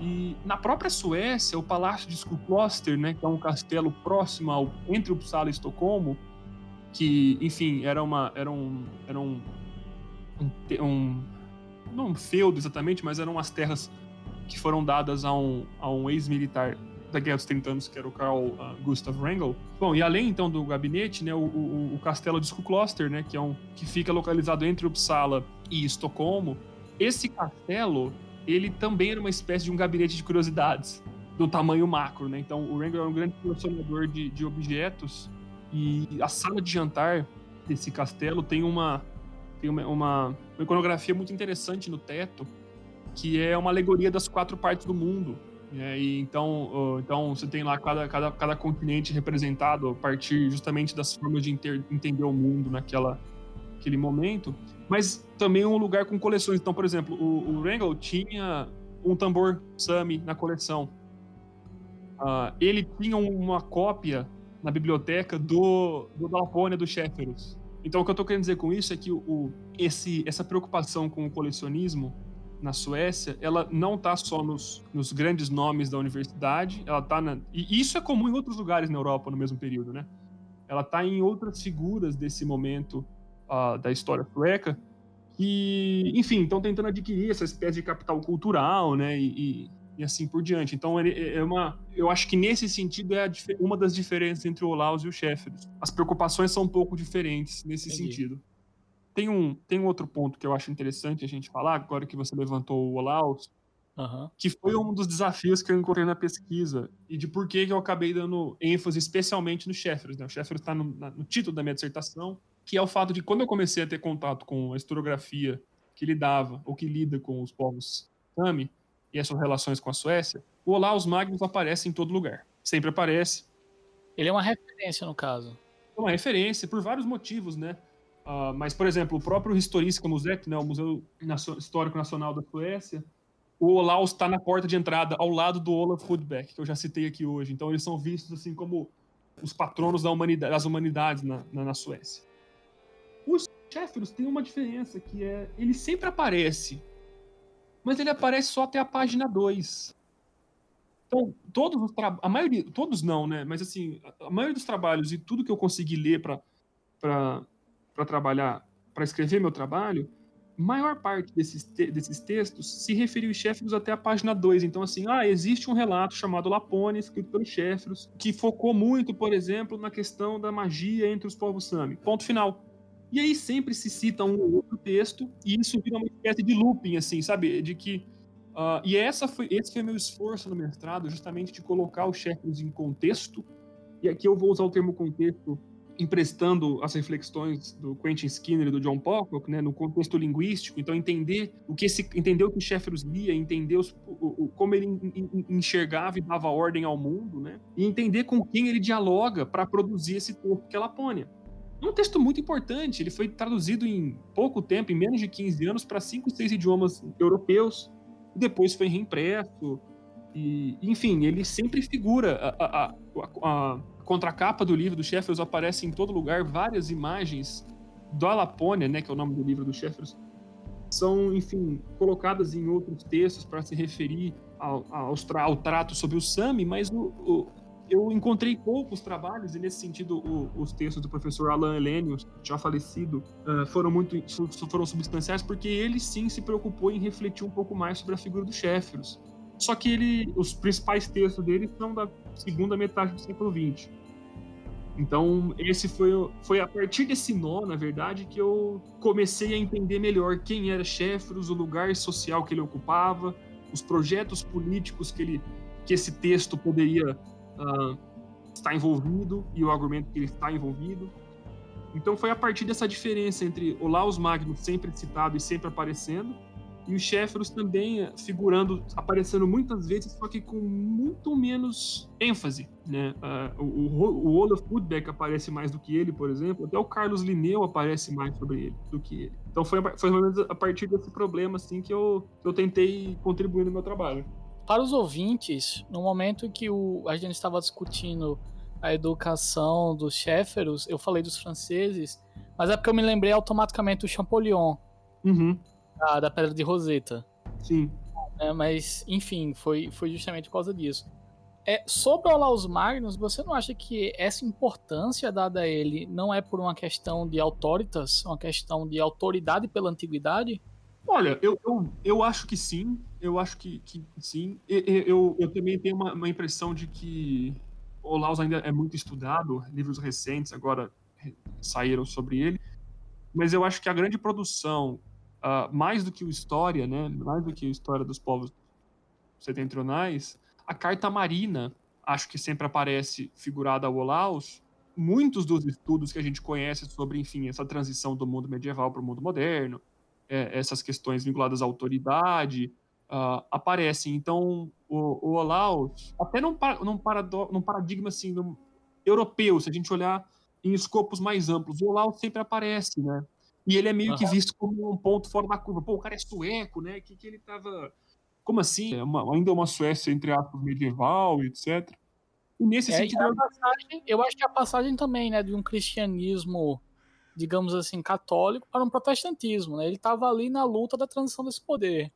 S2: E na própria Suécia, o Palácio de Skukloster, né, que é um castelo próximo ao, entre Uppsala e Estocolmo, que, enfim, era uma era um era um, um, um não um feudo exatamente, mas eram as terras que foram dadas a um, a um ex-militar da Guerra dos 30 Anos, que era o Carl uh, Gustav Wrangel. Bom, e além então do gabinete, né, o, o, o castelo de Skukloster, né, que é um que fica localizado entre Uppsala e Estocolmo, esse castelo ele também era uma espécie de um gabinete de curiosidades do tamanho macro, né? Então, o Wrangler é um grande colecionador de, de objetos e a sala de jantar desse castelo tem uma tem uma, uma, uma iconografia muito interessante no teto, que é uma alegoria das quatro partes do mundo. Né? E então, então você tem lá cada, cada, cada continente representado a partir justamente das formas de inter, entender o mundo naquela, aquele momento, mas também um lugar com coleções. Então, por exemplo, o, o Rangel tinha um tambor Sami na coleção. Uh, ele tinha uma cópia na biblioteca do, do Dalpônia do Shefferus. Então, o que eu estou querendo dizer com isso é que o, esse, essa preocupação com o colecionismo na Suécia, ela não está só nos, nos, grandes nomes da universidade, ela tá na, e isso é comum em outros lugares na Europa no mesmo período, né? Ela está em outras figuras desse momento uh, da história sueca que, enfim, estão tentando adquirir essa espécie de capital cultural, né? E, e, e assim por diante. Então, é, é uma, eu acho que nesse sentido é uma das diferenças entre o Olaus e o Sheffield. As preocupações são um pouco diferentes nesse Entendi. sentido. Tem um, tem um outro ponto que eu acho interessante a gente falar, agora que você levantou o Olaus, uhum. que foi um dos desafios que eu encontrei na pesquisa e de por que eu acabei dando ênfase especialmente no Sheffield. Né? O Sheffield está no, no título da minha dissertação, que é o fato de quando eu comecei a ter contato com a historiografia que lidava ou que lida com os povos Sami, e as suas relações com a Suécia, o Olaus Magnus aparece em todo lugar. Sempre aparece.
S1: Ele é uma referência, no caso.
S2: É uma referência por vários motivos, né? Uh, mas, por exemplo, o próprio Historiska Museet, né, o Museu Histórico Nacional da Suécia, o Olaus está na porta de entrada, ao lado do Olaf Rudbeck, que eu já citei aqui hoje. Então, eles são vistos assim como os patronos da humanidade, das humanidades na, na, na Suécia. Os Sheffield tem uma diferença, que é ele sempre aparece mas ele aparece só até a página 2. Então, todos os a maioria, todos não, né? Mas assim, a maioria dos trabalhos e tudo que eu consegui ler para trabalhar, para escrever meu trabalho, maior parte desses, te desses textos se referiu a Sheffield até a página 2. Então, assim, ah, existe um relato chamado Lapone, escrito pelo Sheffield, que focou muito, por exemplo, na questão da magia entre os povos Sami. Ponto final. E aí sempre se cita um ou outro texto, e isso vira uma espécie de looping, assim, sabe? De que. Uh, e essa foi, esse foi meu esforço no mestrado, justamente de colocar os Shekels em contexto. E aqui eu vou usar o termo contexto emprestando as reflexões do Quentin Skinner e do John Pocock, né, no contexto linguístico. Então entender o que esse, entender o que Sheffield lia, entender os, o, o, como ele enxergava e dava ordem ao mundo, né, e entender com quem ele dialoga para produzir esse texto que é Lapônia. Um texto muito importante, ele foi traduzido em pouco tempo, em menos de 15 anos, para cinco, seis idiomas europeus, e depois foi reimpresso. E, enfim, ele sempre figura. A, a, a, a contracapa do livro do Sheffield aparece em todo lugar, várias imagens da Lapônia, né, que é o nome do livro do Sheffield, são, enfim, colocadas em outros textos para se referir ao, ao, ao, trato sobre o Sami, mas o, o, eu encontrei poucos trabalhos, e nesse sentido, o, os textos do professor Alan Helenius, já falecido, uh, foram muito foram substanciais, porque ele sim se preocupou em refletir um pouco mais sobre a figura do Sheffield. Só que ele, os principais textos dele são da segunda metade do século XX. Então, esse foi, foi a partir desse nó, na verdade, que eu comecei a entender melhor quem era Sheffield, o lugar social que ele ocupava, os projetos políticos que, ele, que esse texto poderia uh, está envolvido e o argumento que ele está envolvido. Então foi a partir dessa diferença entre o Laos Magnus sempre citado e sempre aparecendo, e o Sheffield também eh, figurando, aparecendo muitas vezes, só que com muito menos ênfase. Né? Uh, o, o Olaf Woodbeck aparece mais do que ele, por exemplo, até o Carlos Linneu aparece mais sobre ele do que ele. Então foi, foi a partir desse problema assim, que eu, que eu tentei contribuir no meu trabalho
S1: para os ouvintes, no momento em que o, a gente estava discutindo a educação dos Shefferos, eu falei dos franceses, mas é porque eu me lembrei automaticamente do Champollion,
S2: uhum.
S1: da, da Pedra de Roseta.
S2: Sim.
S1: É, mas, enfim, foi, foi justamente por causa disso. É, sobre o Olaus Magnus, você não acha que essa importância dada a ele não é por uma questão de autoritas, uma questão de autoridade pela antiguidade?
S2: Olha, eu, eu, eu acho que sim. Eu acho que, que sim. Eu, eu, eu também tenho uma, uma impressão de que o Laos ainda é muito estudado, livros recentes agora saíram sobre ele, mas eu acho que a grande produção, uh, mais do que o História, né, mais do que História dos Povos Setentrionais, a Carta Marina, acho que sempre aparece figurada ao Olaus, muitos dos estudos que a gente conhece sobre, enfim, essa transição do mundo medieval para o mundo moderno, é, essas questões vinculadas à autoridade uh, aparecem. Então, o, o Olaus, até num, num, parado, num paradigma assim, num, europeu, se a gente olhar em escopos mais amplos, o Olaus sempre aparece, né? E ele é meio uhum. que visto como um ponto fora da curva. Pô, o cara é sueco, né? Que, que ele tava. Como assim? É uma, ainda uma Suécia, entre aspas, medieval, etc.
S1: E nesse é, sentido. E passagem, eu acho que a passagem também, né, de um cristianismo, digamos assim, católico para um protestantismo, né? Ele estava ali na luta da transição desse poder.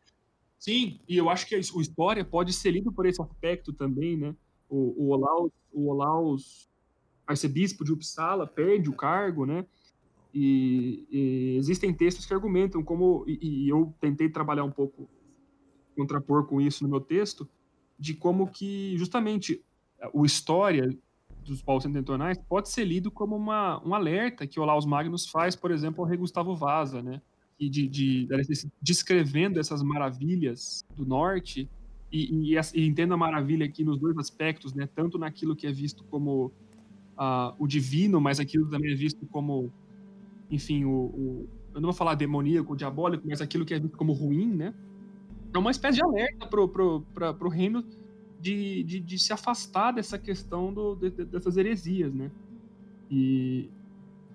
S2: Sim, e eu acho que a história pode ser lido por esse aspecto também, né? O, o Olaus, o Olaus, arcebispo de Uppsala, perde o cargo, né? E, e existem textos que argumentam como, e, e, eu tentei trabalhar um pouco, contrapor com isso no meu texto, de como que justamente o história dos povos setentonais pode ser lido como uma, um alerta que Olaus Magnus faz, por exemplo, ao rei Gustavo Vasa, né? E de, de, de, descrevendo essas maravilhas do norte e, e, e, entendo a maravilha aqui nos dois aspectos, né? Tanto naquilo que é visto como uh, o divino, mas aquilo também é visto como, enfim, o, o, eu não vou falar demoníaco, diabólico, mas aquilo que é visto como ruim, né? É uma espécie de alerta pro, pro, pra, pro reino de, de, de, se afastar dessa questão do, de, dessas heresias, né? E,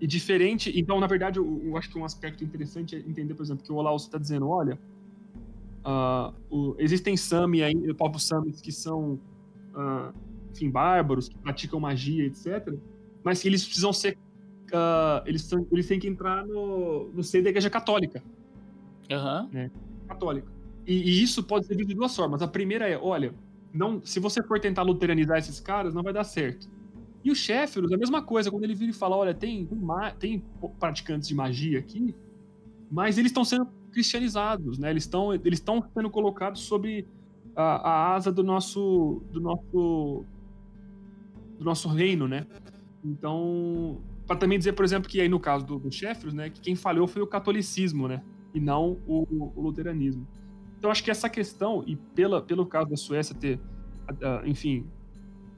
S2: e diferente, então, na verdade, eu, eu, acho que um aspecto interessante é entender, por exemplo, que o Olaus está dizendo, olha, uh, o, existem Sami, aí, povos Samis que são, uh, enfim, bárbaros, que praticam magia, etc., mas que eles precisam ser, uh, eles, eles têm que entrar no, no seio da igreja católica.
S1: Uhum.
S2: Né? Católica. E, e, isso pode ser visto de duas formas. A primeira é, olha, não, se você for tentar luteranizar esses caras, não vai dar certo. E o Sheffield, a mesma coisa, quando ele vira e fala: olha, tem, tem, praticantes de magia aqui, mas eles estão sendo cristianizados, né? Eles estão eles sendo colocados sob a, a, asa do nosso do nosso do nosso reino, né? Então, para também dizer, por exemplo, que aí no caso do, do Sheffield, né, que quem falhou foi o catolicismo, né? E não o, o luteranismo. Então, acho que essa questão e pela pelo caso da Suécia ter, enfim,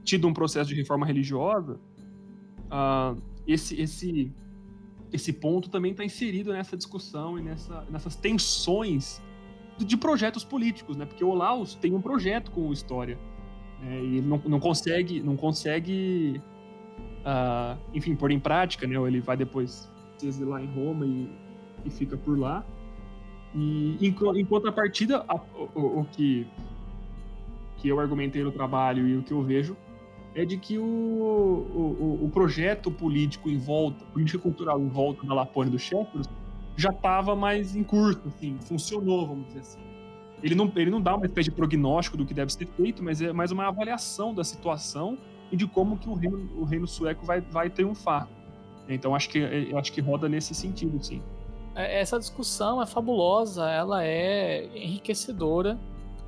S2: tido um processo de reforma religiosa, uh, esse, esse, esse ponto também está inserido nessa discussão e nessa, nessas tensões de projetos políticos, né? Porque o Olaus tem um projeto com o História né? e ele não, não consegue, não consegue, uh, enfim, pôr em prática, né? Ou ele vai depois se exilar em Roma e, e fica por lá. E em, em contrapartida, a, o, o, que que eu argumentei no trabalho e o que eu vejo é de que o, o, o projeto político em volta, político cultural em volta da Lapônia do Shepard já estava mais em curso, assim, funcionou, vamos dizer assim. Ele não, ele não dá uma espécie de prognóstico do que deve ser feito, mas é mais uma avaliação da situação e de como que o reino, o reino sueco vai, vai triunfar. Então acho que acho que roda nesse sentido, sim.
S1: É, essa discussão é fabulosa, ela é enriquecedora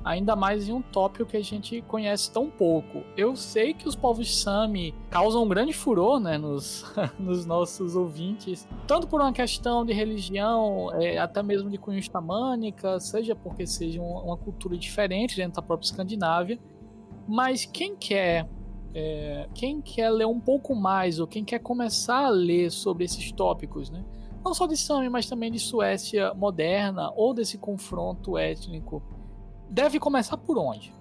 S1: ainda mais em um tópico que a gente conhece tão pouco. Eu sei que os povos Sami causam um grande furor né, nos, nos nossos ouvintes, tanto por uma questão de religião, é, até mesmo de cunho xamânica, seja porque seja uma cultura diferente dentro da própria Escandinávia. Mas quem quer é, quem quer ler um pouco mais ou quem quer começar a ler sobre esses tópicos, né? não só de Sami, mas também de Suécia moderna ou desse confronto étnico deve começar por onde?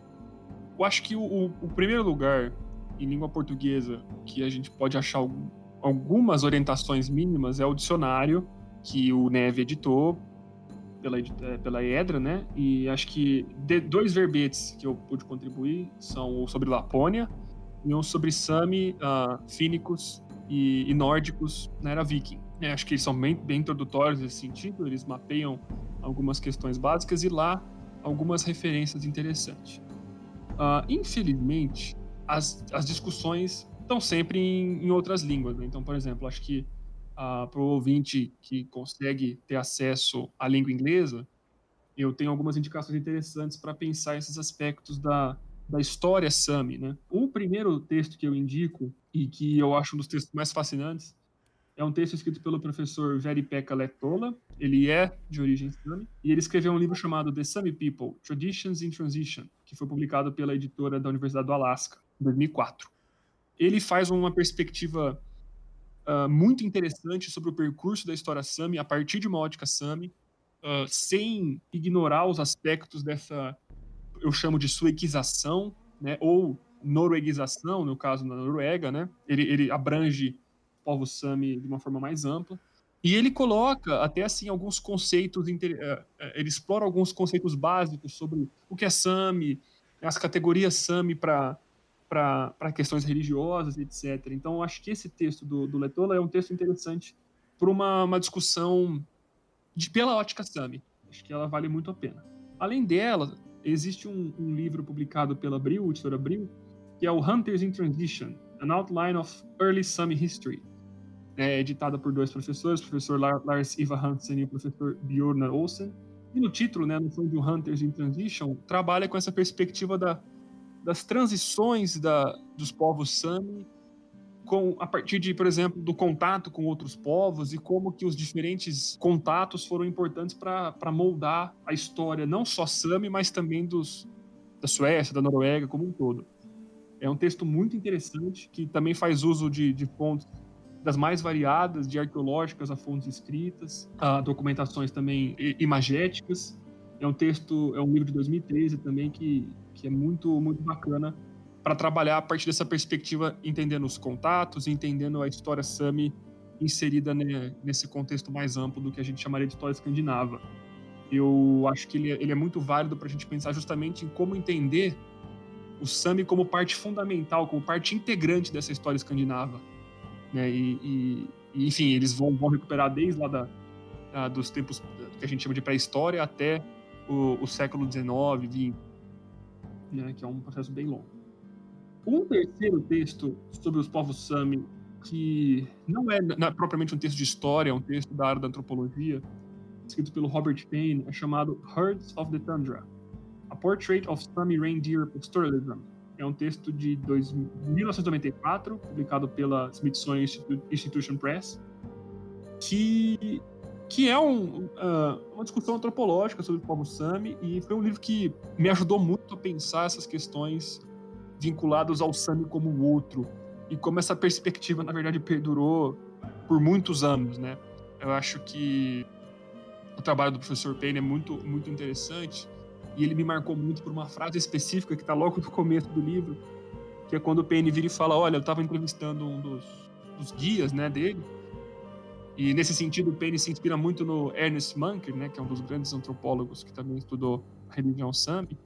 S2: Eu acho que o, o primeiro lugar em língua portuguesa que a gente pode achar algumas orientações mínimas é o dicionário que o Neve editou pela, é, pela Edra, né? E acho que de, dois verbetes que eu pude contribuir são o sobre Lapônia e um sobre Sami, uh, Fínicos e, e, Nórdicos na era Viking. É, acho que eles são bem, bem introdutórios nesse sentido, eles mapeiam algumas questões básicas e lá algumas referências interessantes. Uh, infelizmente, as, as discussões estão sempre em, em outras línguas. Né? Então, por exemplo, acho que uh, para o ouvinte que consegue ter acesso à língua inglesa, eu tenho algumas indicações interessantes para pensar esses aspectos da, da história Sami. Né? O primeiro texto que eu indico, e que eu acho um dos textos mais fascinantes, é um texto escrito pelo professor Veri-Pekka Lehtola. Ele é de origem Sami. E ele escreveu um livro chamado The Sami People, Traditions in Transition, que foi publicado pela editora da Universidade do Alasca, em 2004. Ele faz uma perspectiva uh, muito interessante sobre o percurso da história Sami a partir de uma ótica Sami, uh, sem ignorar os aspectos dessa, eu chamo de suequização, né, ou norueguização, no caso na Noruega, né? Ele, ele abrange povos Sami de uma forma mais ampla. E ele coloca até assim alguns conceitos, eh, eh, ele explora alguns conceitos básicos sobre o que é SAMI, as categorias SAMI para para questões religiosas, etc. Então, acho que esse texto do, do Letola é um texto interessante para uma, uma discussão de, pela ótica SAMI. Acho que ela vale muito a pena. Além dela, existe um, um livro publicado pela Abril, editora Abril, que é o Hunters in Transition, An Outline of Early SAMI History, é editada por dois professores, o professor Lars Iva Hansen e o professor Bjorn Olsen. E no título, né, no fundo de Hunters in Transition, trabalha com essa perspectiva da, das transições da, dos povos Sami com, a partir de, por exemplo, do contato com outros povos e como que os diferentes contatos foram importantes para moldar a história, não só Sami, mas também dos, da Suécia, da Noruega como um todo. É um texto muito interessante que também faz uso de, de fontes das mais variadas, de arqueológicas a fontes escritas, a documentações também imagéticas. É um texto, é um livro de 2013 também que, que é muito, muito bacana para trabalhar a partir dessa perspectiva, entendendo os contatos, entendendo a história Sami inserida né, nesse contexto mais amplo do que a gente chamaria de história escandinava. Eu acho que ele é, ele é muito válido para a gente pensar justamente em como entender o Sami como parte fundamental, como parte integrante dessa história escandinava né? E, e, e, enfim, eles vão, vão recuperar desde lá da, da, dos tempos que a gente chama de pré-história até o, o século XIX, XX, né? que é um processo bem longo. Um terceiro texto sobre os povos Sami, que não é, não é propriamente um texto de história, é um texto da área da antropologia, escrito pelo Robert Payne, é chamado Herds of the Tundra, A Portrait of Sami Reindeer Pastoralism, é um texto de dois, 1994, publicado pela Smithsonian Institution Press, que, que é um, uh, uma discussão antropológica sobre o povo Sami, e foi um livro que me ajudou muito a pensar essas questões vinculadas ao Sami como o outro, e como essa perspectiva, na verdade, perdurou por muitos anos, né? Eu acho que o trabalho do professor Payne é muito, muito interessante, e ele me marcou muito por uma frase específica que está logo no começo do livro, que é quando o PN vira e fala: Olha, eu estava entrevistando um dos, dos, guias né, dele. E nesse sentido, o PN se inspira muito no Ernest Munker, né, que é um dos grandes antropólogos que também estudou a religião Sami.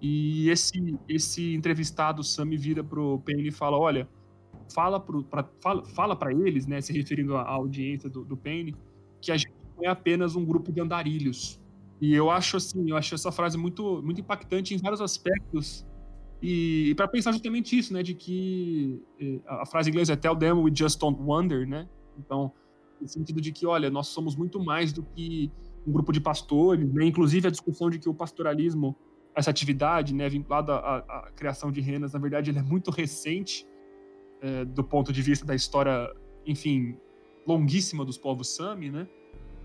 S2: E esse, esse entrevistado Sami vira pro PN e fala: Olha, fala para fala, fala eles, né, se referindo à audiência do, do PN, que a gente não é apenas um grupo de andarilhos e eu acho assim, eu acho essa frase muito, muito impactante em vários aspectos. E, e para pensar justamente isso, né, de que eh, a frase inglesa é tell them we just don't wonder, né? Então, no sentido de que, olha, nós somos muito mais do que um grupo de pastores, né? Inclusive a discussão de que o pastoralismo, essa atividade, né, vinculada à, à criação de renas, na verdade, ele é muito recente é, do ponto de vista da história, enfim, longuíssima dos povos Sami, né?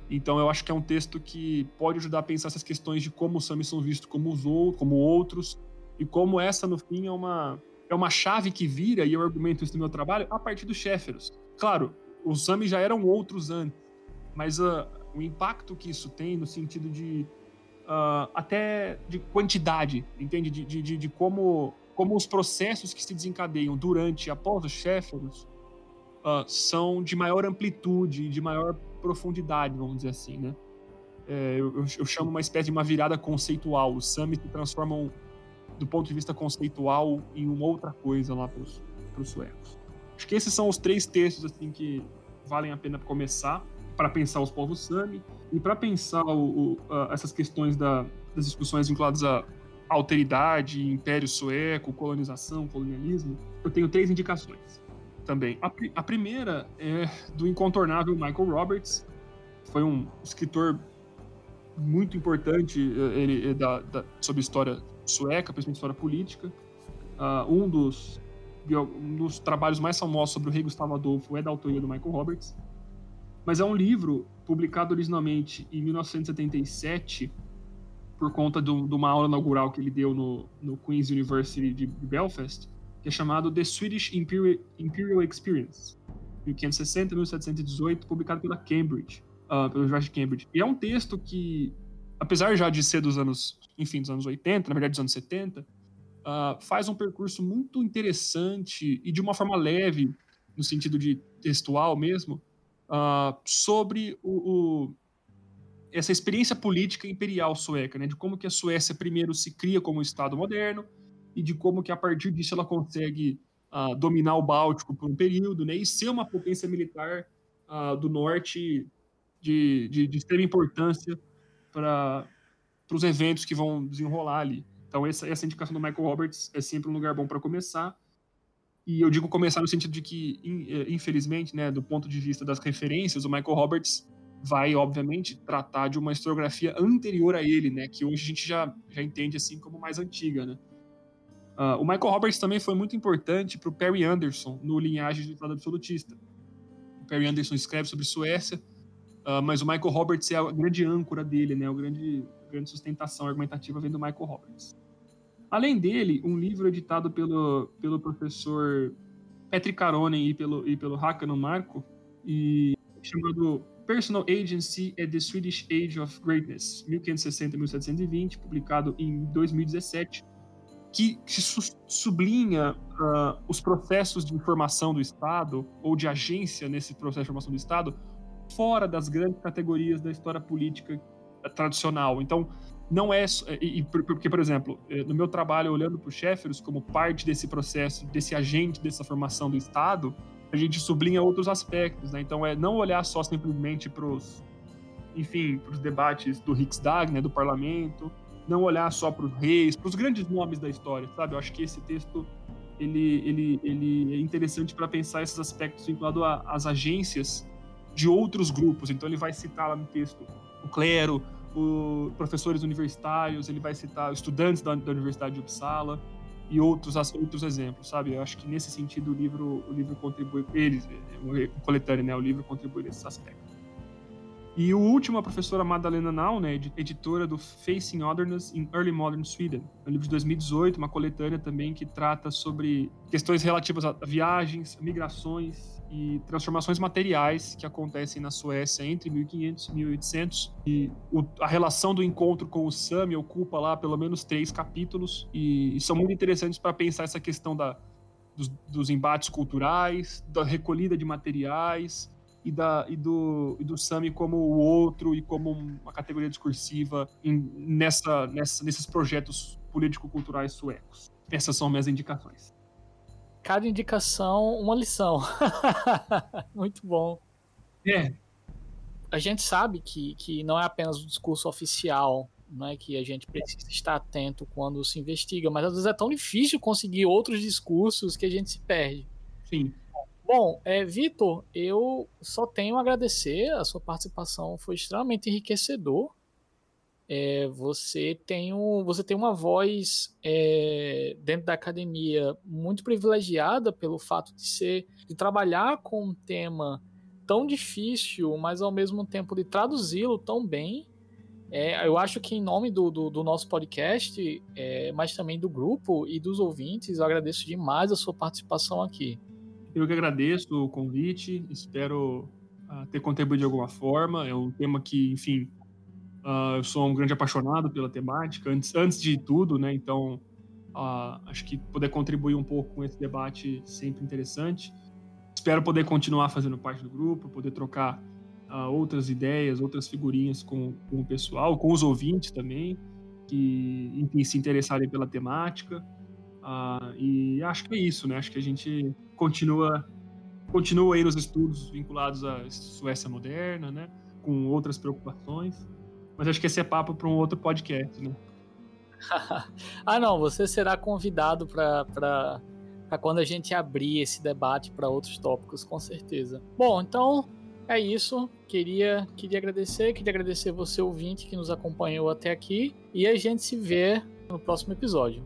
S2: Então eu acho que é um texto que pode ajudar a pensar essas questões de como os Samis são vistos como os outros, como outros, e como essa, no fim, é uma, é uma chave que vira, e eu argumento isso no meu trabalho, a partir dos Sheffiros. Claro, os Samis já eram outros antes, mas uh, o impacto que isso tem no sentido de uh, até de quantidade, entende? De, de, de, como, como os processos que se desencadeiam durante e após os Sheffiros uh, são de maior amplitude, de maior profundidade, vamos dizer assim, né? É, eu, eu, chamo uma espécie de uma virada conceitual. Os Summit se transformam, do ponto de vista conceitual, em uma outra coisa lá para os suecos. Acho que esses são os três textos assim que valem a pena começar para pensar os povos Sami e para pensar o, o, essas questões da, das discussões vinculadas à alteridade, império sueco, colonização, colonialismo. Eu tenho três indicações também. A, a primeira é do incontornável Michael Roberts, foi um escritor muito importante eh, ele, eh, da, da, sobre história sueca, principalmente história política. Uh, um, dos, um dos trabalhos mais famosos sobre o rei Gustavo Adolfo é da autoria do Michael Roberts. Mas é um livro publicado originalmente em 1977 por conta de, uma aula inaugural que ele deu no, no Queen's University de Belfast, que é chamado The Swedish Imperial, Imperial Experience, 1560-1718, publicado pela Cambridge, uh, pela Universidade de Cambridge. E é um texto que, apesar já de ser dos anos, enfim, dos anos 80, na verdade dos anos 70, uh, ah, faz um percurso muito interessante e de uma forma leve, no sentido de textual mesmo, uh, sobre o, o, essa experiência política imperial sueca, né, de como que a Suécia primeiro se cria como Estado moderno e de como que a partir disso ela consegue uh, dominar o Báltico por um período né, e ser uma potência militar uh, do norte de, de, de extrema importância para os eventos que vão desenrolar ali. Então, essa, essa indicação do Michael Roberts é sempre um lugar bom para começar. E eu digo começar no sentido de que, eh, infelizmente, né, do ponto de vista das referências, o Michael Roberts vai, obviamente, tratar de uma historiografia anterior a ele, né, que hoje a gente já, já entende assim como mais antiga. Né? Uh, o Michael Roberts também foi muito importante para o Perry Anderson no Linhagem do Estado Absolutista. O Perry Anderson escreve sobre Suécia, uh, mas o Michael Roberts é a grande âncora dele, né, o grande, a grande sustentação argumentativa vem do Michael Roberts. Além dele, um livro editado pelo, pelo professor Patrick Caronen e pelo, e pelo Hakano Marco, e chamado Personal Agency at the Swedish Age of Greatness, 1560-1720, publicado em 2017, que, sublinha uh, os processos de informação do Estado, ou de agência nesse processo de formação do Estado, fora das grandes categorias da história política tradicional. Então, não é. E, porque, por exemplo, eh, no meu trabalho, olhando para o Sheffield como parte desse processo, desse agente dessa formação do Estado, a gente sublinha outros aspectos, né? Então, é não olhar só simplesmente para os. Enfim, para os debates do Riksdag, né, do parlamento, não olhar só para os reis, para os grandes nomes da história, sabe? Eu acho que esse texto ele, ele, ele é interessante para pensar esses aspectos vinculados às agências de outros grupos. Então, ele vai citar lá no texto o clero, o professores universitários, ele vai citar estudantes da, da Universidade de Uppsala e outros outros exemplos, sabe? Eu acho que nesse sentido o livro o livro contribui eles, o coletâneo, né? O livro contribui nesse aspecto. E o último, a professora Madalena Nau, né, editora do Facing Otherness in Early Modern Sweden, um livro de 2018, uma coletânea também que trata sobre questões relativas a viagens, migrações e transformações materiais que acontecem na Suécia entre 1500 e 1800. E o, a relação do encontro com o Sami ocupa lá pelo menos três capítulos e, e são muito interessantes para pensar essa questão da, dos, dos embates culturais, da recolhida de materiais, e, da, e, do, e do Sami como o outro e como uma categoria discursiva em, nessa, nessa, nesses projetos político-culturais suecos. Essas são minhas indicações.
S1: Cada indicação, uma lição. Muito bom.
S2: É.
S1: A gente sabe que, que não é apenas o discurso oficial não é que a gente precisa estar atento quando se investiga, mas às vezes é tão difícil conseguir outros discursos que a gente se perde.
S2: Sim.
S1: Bom, é, Vitor, eu só tenho a agradecer, a sua participação foi extremamente enriquecedor. É, você, tem um, você tem uma voz é, dentro da academia muito privilegiada pelo fato de ser de trabalhar com um tema tão difícil, mas ao mesmo tempo de traduzi-lo tão bem. É, eu acho que em nome do, do, do nosso podcast, é, mas também do grupo e dos ouvintes, eu agradeço demais a sua participação aqui.
S2: Eu que agradeço o convite, espero uh, ter contribuído de alguma forma. É um tema que, enfim, uh, eu sou um grande apaixonado pela temática, antes, antes de tudo, né? Então, uh, acho que poder contribuir um pouco com esse debate sempre interessante. Espero poder continuar fazendo parte do grupo, poder trocar outras ideias, outras figurinhas com, com o pessoal, com os ouvintes também, que, enfim, se interessarem pela temática. Uh, e acho que é isso, né? Acho que a gente continua continua aí nos estudos vinculados à Suécia moderna, né? Com outras preocupações. Mas acho que esse é papo para um outro podcast, né?
S1: ah, não, você será convidado para quando a gente abrir esse debate para outros tópicos, com certeza. Bom, então é isso. Queria, queria agradecer, queria agradecer você, ouvinte, que nos acompanhou até aqui. E a gente se vê no próximo episódio.